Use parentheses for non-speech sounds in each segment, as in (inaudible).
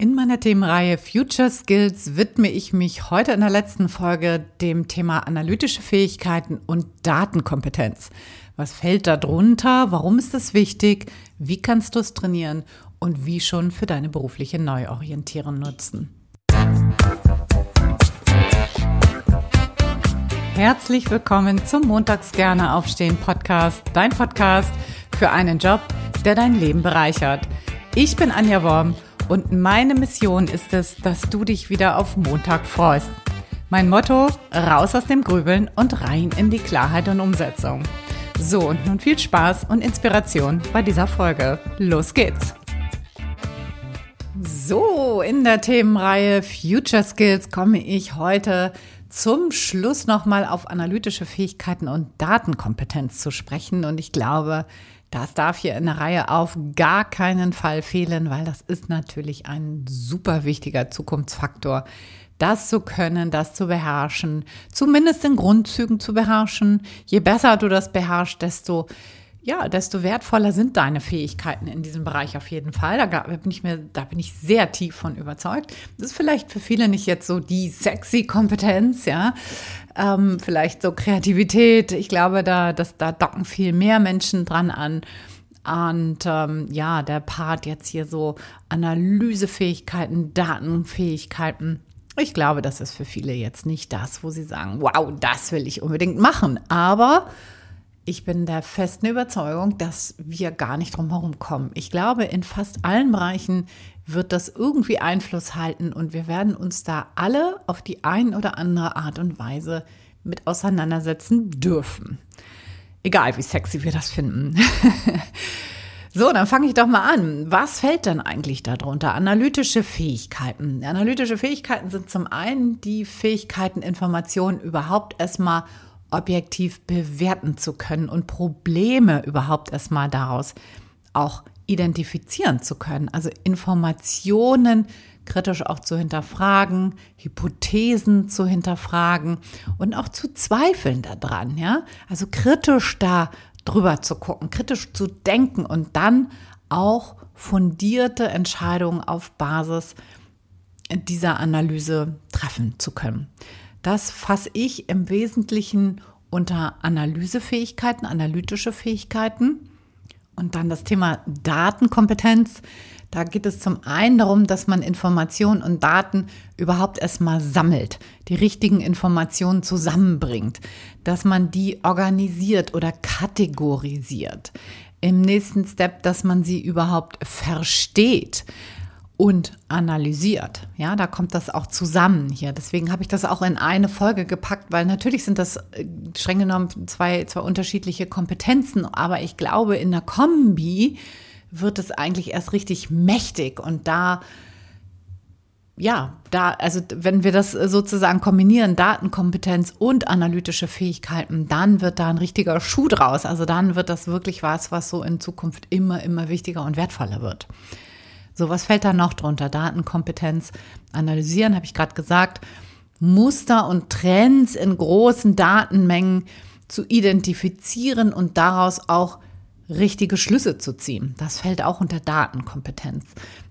In meiner Themenreihe Future Skills widme ich mich heute in der letzten Folge dem Thema analytische Fähigkeiten und Datenkompetenz. Was fällt da drunter? Warum ist das wichtig? Wie kannst du es trainieren? Und wie schon für deine berufliche Neuorientierung nutzen? Herzlich willkommen zum Montags gerne aufstehen Podcast, dein Podcast für einen Job, der dein Leben bereichert. Ich bin Anja Worm und meine Mission ist es, dass du dich wieder auf Montag freust. Mein Motto, raus aus dem Grübeln und rein in die Klarheit und Umsetzung. So, und nun viel Spaß und Inspiration bei dieser Folge. Los geht's! So, in der Themenreihe Future Skills komme ich heute zum Schluss nochmal auf analytische Fähigkeiten und Datenkompetenz zu sprechen. Und ich glaube, das darf hier in der Reihe auf gar keinen Fall fehlen, weil das ist natürlich ein super wichtiger Zukunftsfaktor. Das zu können, das zu beherrschen, zumindest in Grundzügen zu beherrschen. Je besser du das beherrschst, desto ja, desto wertvoller sind deine Fähigkeiten in diesem Bereich auf jeden Fall. Da bin ich mir, da bin ich sehr tief von überzeugt. Das ist vielleicht für viele nicht jetzt so die sexy Kompetenz, ja. Ähm, vielleicht so Kreativität. Ich glaube, da, das, da docken viel mehr Menschen dran an. Und ähm, ja, der Part jetzt hier so Analysefähigkeiten, Datenfähigkeiten. Ich glaube, das ist für viele jetzt nicht das, wo sie sagen, wow, das will ich unbedingt machen. Aber ich bin der festen Überzeugung, dass wir gar nicht drum herum kommen. Ich glaube, in fast allen Bereichen wird das irgendwie Einfluss halten und wir werden uns da alle auf die ein oder andere Art und Weise mit auseinandersetzen dürfen. Egal, wie sexy wir das finden. (laughs) So, dann fange ich doch mal an. Was fällt denn eigentlich darunter? Analytische Fähigkeiten. Analytische Fähigkeiten sind zum einen die Fähigkeiten, Informationen überhaupt erstmal objektiv bewerten zu können und Probleme überhaupt erstmal daraus auch identifizieren zu können. Also Informationen kritisch auch zu hinterfragen, Hypothesen zu hinterfragen und auch zu zweifeln daran, ja? Also kritisch da drüber zu gucken, kritisch zu denken und dann auch fundierte Entscheidungen auf Basis dieser Analyse treffen zu können. Das fasse ich im Wesentlichen unter Analysefähigkeiten, analytische Fähigkeiten. Und dann das Thema Datenkompetenz. Da geht es zum einen darum, dass man Informationen und Daten überhaupt erstmal sammelt, die richtigen Informationen zusammenbringt, dass man die organisiert oder kategorisiert. Im nächsten Step, dass man sie überhaupt versteht und analysiert. Ja, da kommt das auch zusammen hier. Deswegen habe ich das auch in eine Folge gepackt, weil natürlich sind das äh, streng genommen zwei, zwei unterschiedliche Kompetenzen, aber ich glaube, in der Kombi wird es eigentlich erst richtig mächtig und da ja, da, also wenn wir das sozusagen kombinieren, Datenkompetenz und analytische Fähigkeiten, dann wird da ein richtiger Schuh draus. Also dann wird das wirklich was, was so in Zukunft immer, immer wichtiger und wertvoller wird. So, was fällt da noch drunter? Datenkompetenz analysieren, habe ich gerade gesagt. Muster und Trends in großen Datenmengen zu identifizieren und daraus auch richtige Schlüsse zu ziehen. Das fällt auch unter Datenkompetenz.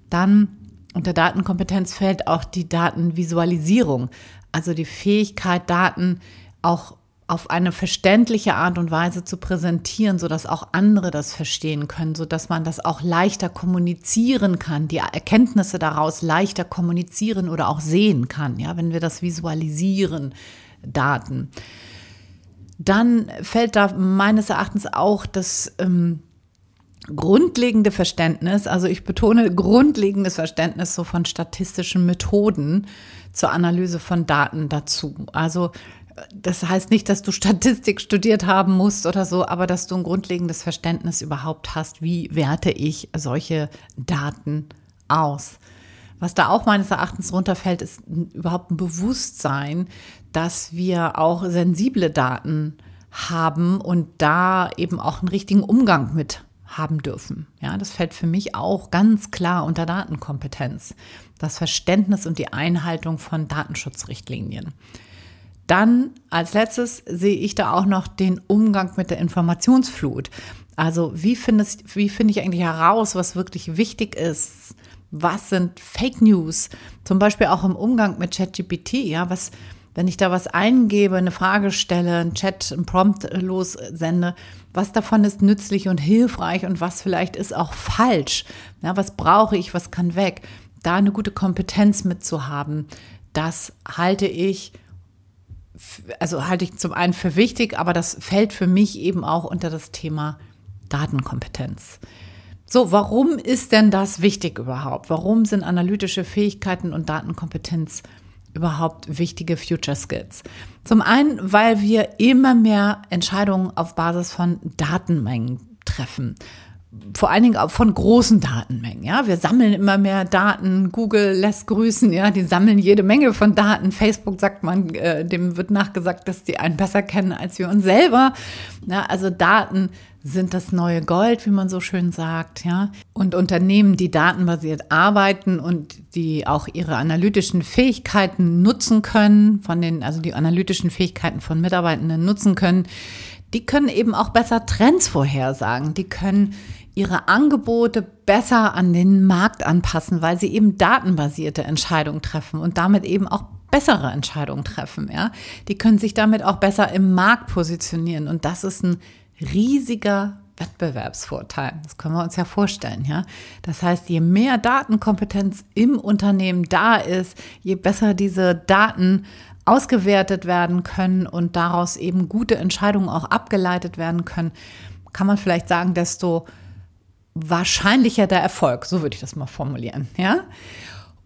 Dann unter Datenkompetenz fällt auch die Datenvisualisierung, also die Fähigkeit, Daten auch auf eine verständliche Art und Weise zu präsentieren, so dass auch andere das verstehen können, so dass man das auch leichter kommunizieren kann, die Erkenntnisse daraus leichter kommunizieren oder auch sehen kann, ja, wenn wir das visualisieren, Daten. Dann fällt da meines Erachtens auch das ähm, grundlegende Verständnis, also ich betone grundlegendes Verständnis so von statistischen Methoden zur Analyse von Daten dazu. Also das heißt nicht, dass du Statistik studiert haben musst oder so, aber dass du ein grundlegendes Verständnis überhaupt hast, wie werte ich solche Daten aus. Was da auch meines Erachtens runterfällt, ist überhaupt ein Bewusstsein, dass wir auch sensible Daten haben und da eben auch einen richtigen Umgang mit haben dürfen. Ja, das fällt für mich auch ganz klar unter Datenkompetenz. Das Verständnis und die Einhaltung von Datenschutzrichtlinien. Dann als letztes sehe ich da auch noch den Umgang mit der Informationsflut. Also wie, findest, wie finde ich eigentlich heraus, was wirklich wichtig ist, Was sind Fake News? Zum Beispiel auch im Umgang mit ChatGPT, ja, was, wenn ich da was eingebe, eine Frage stelle, einen Chat, einen Prompt lossende, was davon ist nützlich und hilfreich und was vielleicht ist auch falsch? Ja, was brauche ich, was kann weg? Da eine gute Kompetenz mitzuhaben, das halte ich also halte ich zum einen für wichtig, aber das fällt für mich eben auch unter das Thema Datenkompetenz. So, warum ist denn das wichtig überhaupt? Warum sind analytische Fähigkeiten und Datenkompetenz überhaupt wichtige Future Skills? Zum einen, weil wir immer mehr Entscheidungen auf Basis von Datenmengen treffen vor allen Dingen auch von großen Datenmengen. Ja, wir sammeln immer mehr Daten. Google lässt grüßen. Ja, die sammeln jede Menge von Daten. Facebook sagt man, äh, dem wird nachgesagt, dass die einen besser kennen als wir uns selber. Ja, also Daten sind das neue Gold, wie man so schön sagt, ja. Und Unternehmen, die datenbasiert arbeiten und die auch ihre analytischen Fähigkeiten nutzen können, von den, also die analytischen Fähigkeiten von Mitarbeitenden nutzen können, die können eben auch besser Trends vorhersagen. Die können ihre Angebote besser an den Markt anpassen, weil sie eben datenbasierte Entscheidungen treffen und damit eben auch bessere Entscheidungen treffen. Ja? Die können sich damit auch besser im Markt positionieren und das ist ein riesiger Wettbewerbsvorteil. Das können wir uns ja vorstellen, ja. Das heißt, je mehr Datenkompetenz im Unternehmen da ist, je besser diese Daten ausgewertet werden können und daraus eben gute Entscheidungen auch abgeleitet werden können, kann man vielleicht sagen, desto wahrscheinlicher der Erfolg. So würde ich das mal formulieren, ja.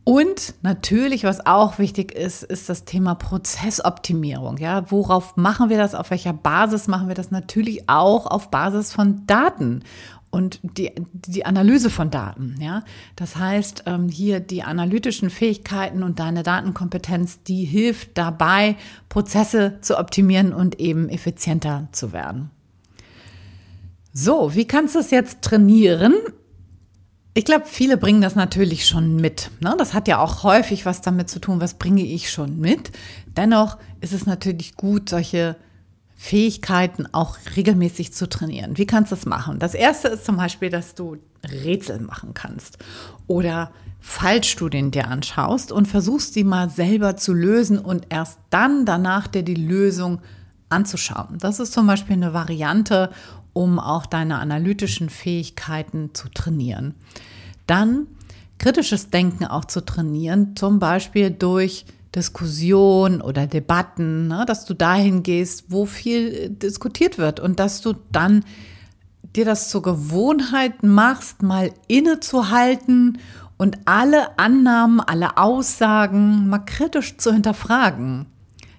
Und natürlich, was auch wichtig ist, ist das Thema Prozessoptimierung. Ja, worauf machen wir das? Auf welcher Basis machen wir das? Natürlich auch auf Basis von Daten und die, die Analyse von Daten. Ja, das heißt, ähm, hier die analytischen Fähigkeiten und deine Datenkompetenz, die hilft dabei, Prozesse zu optimieren und eben effizienter zu werden. So, wie kannst du es jetzt trainieren? Ich glaube, viele bringen das natürlich schon mit. Ne? Das hat ja auch häufig was damit zu tun, was bringe ich schon mit. Dennoch ist es natürlich gut, solche Fähigkeiten auch regelmäßig zu trainieren. Wie kannst du das machen? Das erste ist zum Beispiel, dass du Rätsel machen kannst oder Fallstudien dir anschaust und versuchst, sie mal selber zu lösen und erst dann danach dir die Lösung anzuschauen. Das ist zum Beispiel eine Variante, um auch deine analytischen Fähigkeiten zu trainieren. Dann kritisches Denken auch zu trainieren, zum Beispiel durch Diskussion oder Debatten, ne, dass du dahin gehst, wo viel äh, diskutiert wird und dass du dann dir das zur Gewohnheit machst, mal innezuhalten und alle Annahmen, alle Aussagen mal kritisch zu hinterfragen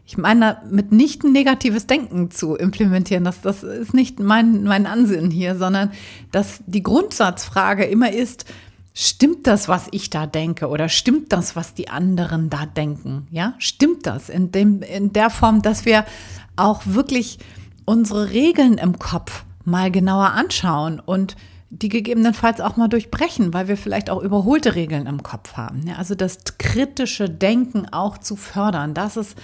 ich meine mit ein negatives Denken zu implementieren. Das, das ist nicht mein, mein Ansinn hier, sondern dass die Grundsatzfrage immer ist, stimmt das, was ich da denke oder stimmt das, was die anderen da denken? Ja, stimmt das in, dem, in der Form, dass wir auch wirklich unsere Regeln im Kopf mal genauer anschauen und die gegebenenfalls auch mal durchbrechen, weil wir vielleicht auch überholte Regeln im Kopf haben. Ja, also das kritische Denken auch zu fördern, das ist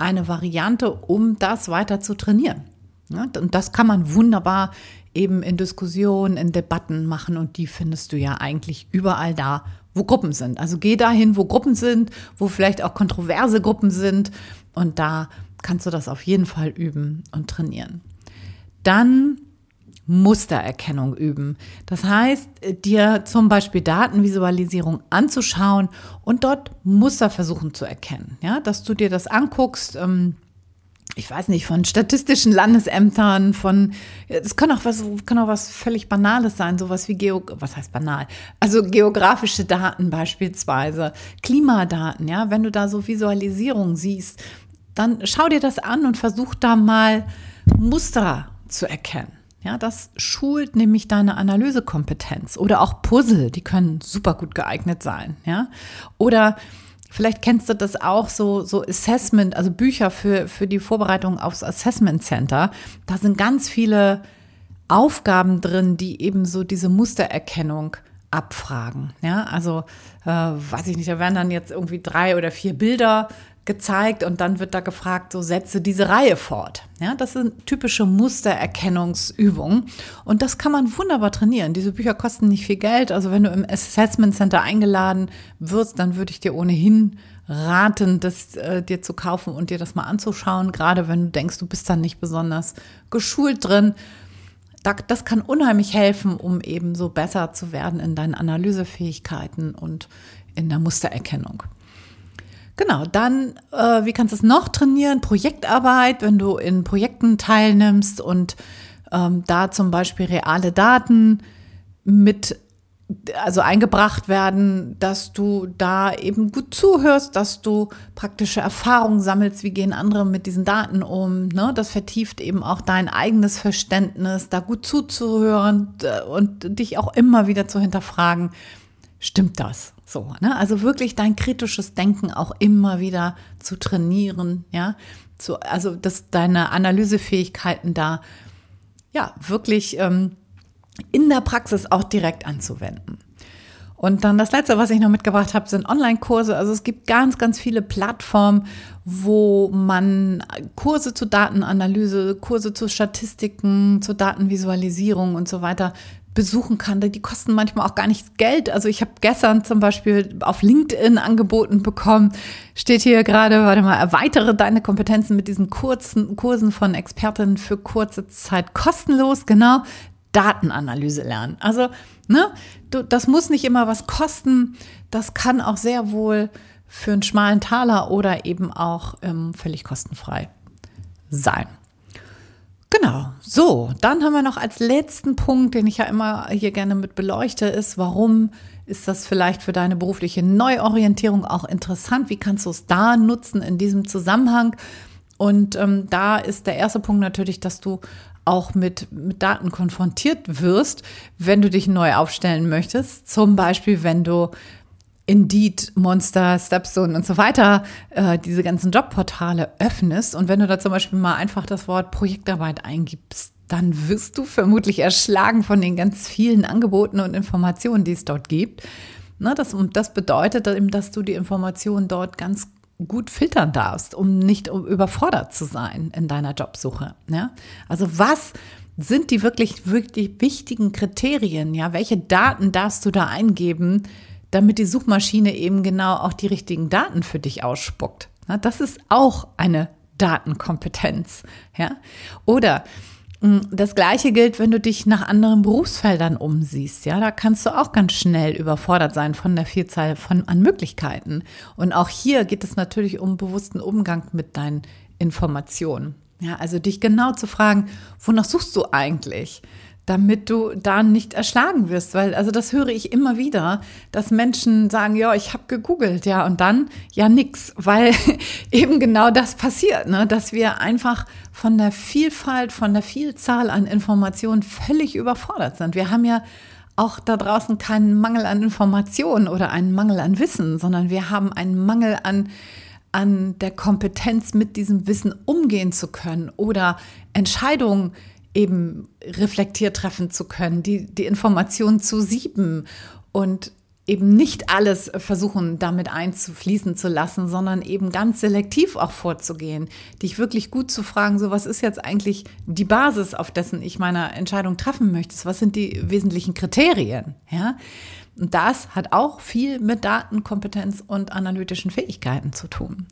eine Variante, um das weiter zu trainieren. Und das kann man wunderbar eben in Diskussionen, in Debatten machen und die findest du ja eigentlich überall da, wo Gruppen sind. Also geh dahin, wo Gruppen sind, wo vielleicht auch kontroverse Gruppen sind und da kannst du das auf jeden Fall üben und trainieren. Dann Mustererkennung üben. Das heißt, dir zum Beispiel Datenvisualisierung anzuschauen und dort Muster versuchen zu erkennen. Ja, dass du dir das anguckst. Ähm, ich weiß nicht, von statistischen Landesämtern, von, es kann auch was, kann auch was völlig Banales sein, sowas wie Geo, was heißt banal? Also geografische Daten beispielsweise, Klimadaten, ja, wenn du da so Visualisierung siehst, dann schau dir das an und versuch da mal Muster zu erkennen. Ja, das schult nämlich deine Analysekompetenz oder auch Puzzle, die können super gut geeignet sein, ja? Oder vielleicht kennst du das auch so so Assessment, also Bücher für für die Vorbereitung aufs Assessment Center. Da sind ganz viele Aufgaben drin, die eben so diese Mustererkennung abfragen. Ja, also äh, weiß ich nicht, da werden dann jetzt irgendwie drei oder vier Bilder gezeigt und dann wird da gefragt, so setze diese Reihe fort. Ja, das sind typische Mustererkennungsübungen und das kann man wunderbar trainieren. Diese Bücher kosten nicht viel Geld. Also wenn du im Assessment Center eingeladen wirst, dann würde ich dir ohnehin raten, das äh, dir zu kaufen und dir das mal anzuschauen, gerade wenn du denkst, du bist dann nicht besonders geschult drin. Das kann unheimlich helfen, um eben so besser zu werden in deinen Analysefähigkeiten und in der Mustererkennung. Genau, dann, äh, wie kannst du es noch trainieren? Projektarbeit, wenn du in Projekten teilnimmst und ähm, da zum Beispiel reale Daten mit also eingebracht werden, dass du da eben gut zuhörst, dass du praktische Erfahrungen sammelst, wie gehen andere mit diesen Daten um. Ne? Das vertieft eben auch dein eigenes Verständnis, da gut zuzuhören äh, und dich auch immer wieder zu hinterfragen, stimmt das? So, ne? Also wirklich dein kritisches Denken auch immer wieder zu trainieren, ja. Zu, also, dass deine Analysefähigkeiten da ja wirklich ähm, in der Praxis auch direkt anzuwenden. Und dann das letzte, was ich noch mitgebracht habe, sind Online-Kurse. Also es gibt ganz, ganz viele Plattformen, wo man Kurse zur Datenanalyse, Kurse zu Statistiken, zur Datenvisualisierung und so weiter besuchen kann. Die kosten manchmal auch gar nichts Geld. Also ich habe gestern zum Beispiel auf LinkedIn angeboten bekommen, steht hier gerade, warte mal, erweitere deine Kompetenzen mit diesen kurzen Kursen von Expertinnen für kurze Zeit kostenlos. Genau, Datenanalyse lernen. Also, ne, du, das muss nicht immer was kosten. Das kann auch sehr wohl für einen schmalen Taler oder eben auch ähm, völlig kostenfrei sein. Genau, so, dann haben wir noch als letzten Punkt, den ich ja immer hier gerne mit beleuchte, ist, warum ist das vielleicht für deine berufliche Neuorientierung auch interessant? Wie kannst du es da nutzen in diesem Zusammenhang? Und ähm, da ist der erste Punkt natürlich, dass du auch mit, mit Daten konfrontiert wirst, wenn du dich neu aufstellen möchtest. Zum Beispiel, wenn du Indeed, Monster, Stepstone und so weiter, äh, diese ganzen Jobportale öffnest und wenn du da zum Beispiel mal einfach das Wort Projektarbeit eingibst, dann wirst du vermutlich erschlagen von den ganz vielen Angeboten und Informationen, die es dort gibt. Ne, das, das bedeutet eben, dass du die Informationen dort ganz gut filtern darfst, um nicht überfordert zu sein in deiner Jobsuche. Ja? Also was sind die wirklich, wirklich wichtigen Kriterien? Ja, welche Daten darfst du da eingeben, damit die Suchmaschine eben genau auch die richtigen Daten für dich ausspuckt? Das ist auch eine Datenkompetenz. Ja? Oder Mm, das gleiche gilt, wenn du dich nach anderen Berufsfeldern umsiehst. Ja, da kannst du auch ganz schnell überfordert sein von der Vielzahl von an Möglichkeiten. Und auch hier geht es natürlich um bewussten Umgang mit deinen Informationen. Ja, also dich genau zu fragen, wonach suchst du eigentlich? Damit du da nicht erschlagen wirst, weil also das höre ich immer wieder, dass Menschen sagen, ja, ich habe gegoogelt, ja, und dann ja nix, (laughs) weil eben genau das passiert, ne, dass wir einfach von der Vielfalt, von der Vielzahl an Informationen völlig überfordert sind. Wir haben ja auch da draußen keinen Mangel an Informationen oder einen Mangel an Wissen, sondern wir haben einen Mangel an an der Kompetenz, mit diesem Wissen umgehen zu können oder Entscheidungen eben reflektiert treffen zu können, die, die Informationen zu sieben und eben nicht alles versuchen, damit einzufließen zu lassen, sondern eben ganz selektiv auch vorzugehen, dich wirklich gut zu fragen, so was ist jetzt eigentlich die Basis, auf dessen ich meine Entscheidung treffen möchte, was sind die wesentlichen Kriterien, ja? Und das hat auch viel mit Datenkompetenz und analytischen Fähigkeiten zu tun.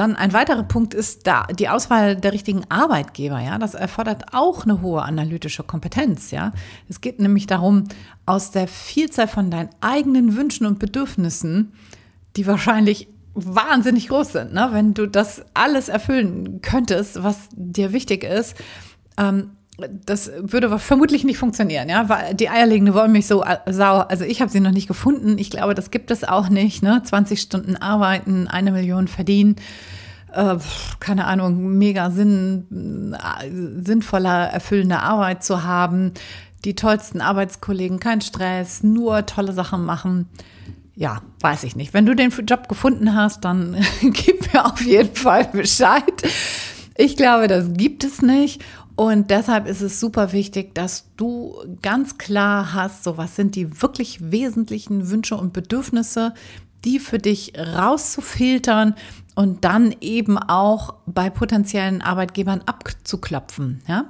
Dann ein weiterer Punkt ist da die Auswahl der richtigen Arbeitgeber. Ja, das erfordert auch eine hohe analytische Kompetenz. Ja, es geht nämlich darum, aus der Vielzahl von deinen eigenen Wünschen und Bedürfnissen, die wahrscheinlich wahnsinnig groß sind, ne? wenn du das alles erfüllen könntest, was dir wichtig ist, ähm, das würde vermutlich nicht funktionieren, ja, weil die eierlegende Wollmilchsau, also ich habe sie noch nicht gefunden. Ich glaube, das gibt es auch nicht, ne? 20 Stunden arbeiten, eine Million verdienen. Äh, keine Ahnung, mega Sinn, äh, sinnvoller, erfüllende Arbeit zu haben, die tollsten Arbeitskollegen, kein Stress, nur tolle Sachen machen. Ja, weiß ich nicht. Wenn du den Job gefunden hast, dann (laughs) gib mir auf jeden Fall Bescheid. Ich glaube, das gibt es nicht. Und deshalb ist es super wichtig, dass du ganz klar hast, so was sind die wirklich wesentlichen Wünsche und Bedürfnisse, die für dich rauszufiltern, und dann eben auch bei potenziellen Arbeitgebern abzuklopfen, ja.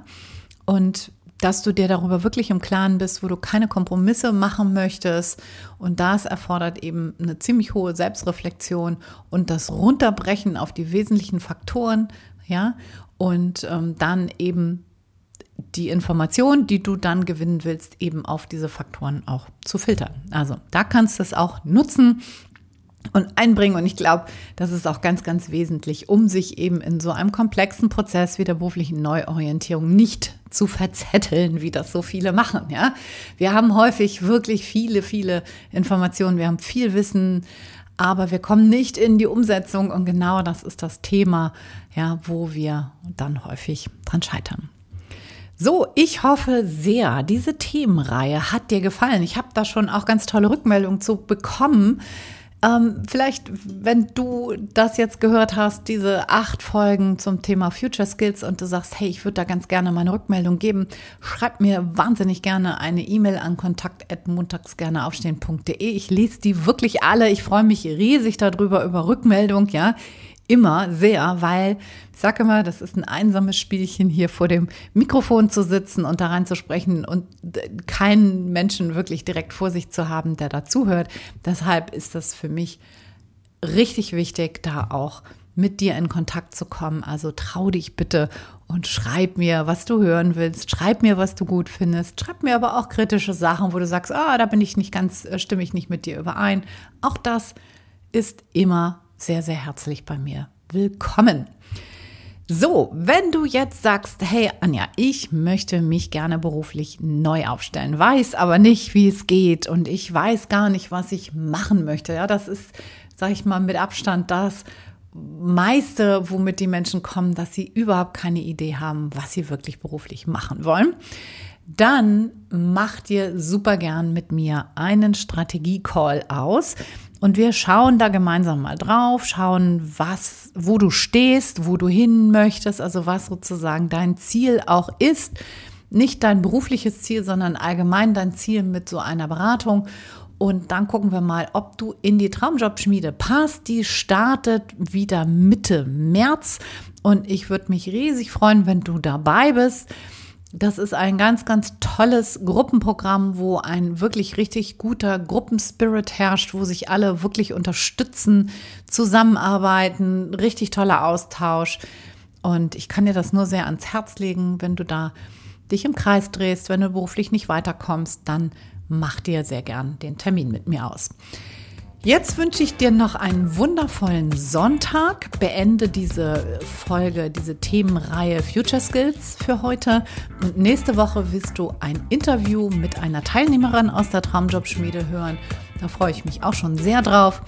Und dass du dir darüber wirklich im Klaren bist, wo du keine Kompromisse machen möchtest. Und das erfordert eben eine ziemlich hohe Selbstreflexion und das Runterbrechen auf die wesentlichen Faktoren, ja, und ähm, dann eben die Information, die du dann gewinnen willst, eben auf diese Faktoren auch zu filtern. Also da kannst du es auch nutzen und einbringen. Und ich glaube, das ist auch ganz, ganz wesentlich, um sich eben in so einem komplexen Prozess wie der beruflichen Neuorientierung nicht zu verzetteln, wie das so viele machen. Ja, wir haben häufig wirklich viele, viele Informationen. Wir haben viel Wissen, aber wir kommen nicht in die Umsetzung. Und genau das ist das Thema, ja, wo wir dann häufig dran scheitern. So, ich hoffe sehr, diese Themenreihe hat dir gefallen. Ich habe da schon auch ganz tolle Rückmeldungen zu bekommen. Ähm, vielleicht, wenn du das jetzt gehört hast, diese acht Folgen zum Thema Future Skills und du sagst, hey, ich würde da ganz gerne meine Rückmeldung geben, schreib mir wahnsinnig gerne eine E-Mail an kontakt.montagsgerneaufstehen.de. Ich lese die wirklich alle. Ich freue mich riesig darüber, über Rückmeldung, ja immer sehr, weil ich sage immer, das ist ein einsames Spielchen hier vor dem Mikrofon zu sitzen und da reinzusprechen und keinen Menschen wirklich direkt vor sich zu haben, der dazuhört. Deshalb ist das für mich richtig wichtig, da auch mit dir in Kontakt zu kommen. Also trau dich bitte und schreib mir, was du hören willst. Schreib mir, was du gut findest. Schreib mir aber auch kritische Sachen, wo du sagst, ah, da bin ich nicht ganz, äh, stimme ich nicht mit dir überein. Auch das ist immer sehr, sehr herzlich bei mir willkommen. So, wenn du jetzt sagst, hey Anja, ich möchte mich gerne beruflich neu aufstellen, weiß aber nicht, wie es geht und ich weiß gar nicht, was ich machen möchte. Ja, das ist, sage ich mal, mit Abstand das meiste, womit die Menschen kommen, dass sie überhaupt keine Idee haben, was sie wirklich beruflich machen wollen. Dann mach dir super gern mit mir einen Strategie-Call aus. Und wir schauen da gemeinsam mal drauf, schauen, was, wo du stehst, wo du hin möchtest, also was sozusagen dein Ziel auch ist. Nicht dein berufliches Ziel, sondern allgemein dein Ziel mit so einer Beratung. Und dann gucken wir mal, ob du in die Traumjobschmiede passt. Die startet wieder Mitte März. Und ich würde mich riesig freuen, wenn du dabei bist. Das ist ein ganz, ganz tolles Gruppenprogramm, wo ein wirklich richtig guter Gruppenspirit herrscht, wo sich alle wirklich unterstützen, zusammenarbeiten, richtig toller Austausch. Und ich kann dir das nur sehr ans Herz legen, wenn du da dich im Kreis drehst, wenn du beruflich nicht weiterkommst, dann mach dir sehr gern den Termin mit mir aus. Jetzt wünsche ich dir noch einen wundervollen Sonntag. Beende diese Folge, diese Themenreihe Future Skills für heute. Und nächste Woche wirst du ein Interview mit einer Teilnehmerin aus der Traumjobschmiede hören. Da freue ich mich auch schon sehr drauf.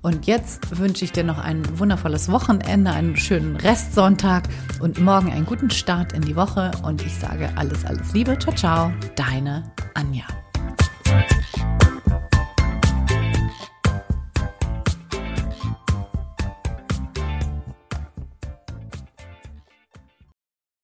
Und jetzt wünsche ich dir noch ein wundervolles Wochenende, einen schönen Restsonntag und morgen einen guten Start in die Woche. Und ich sage alles, alles Liebe. Ciao, ciao. Deine Anja.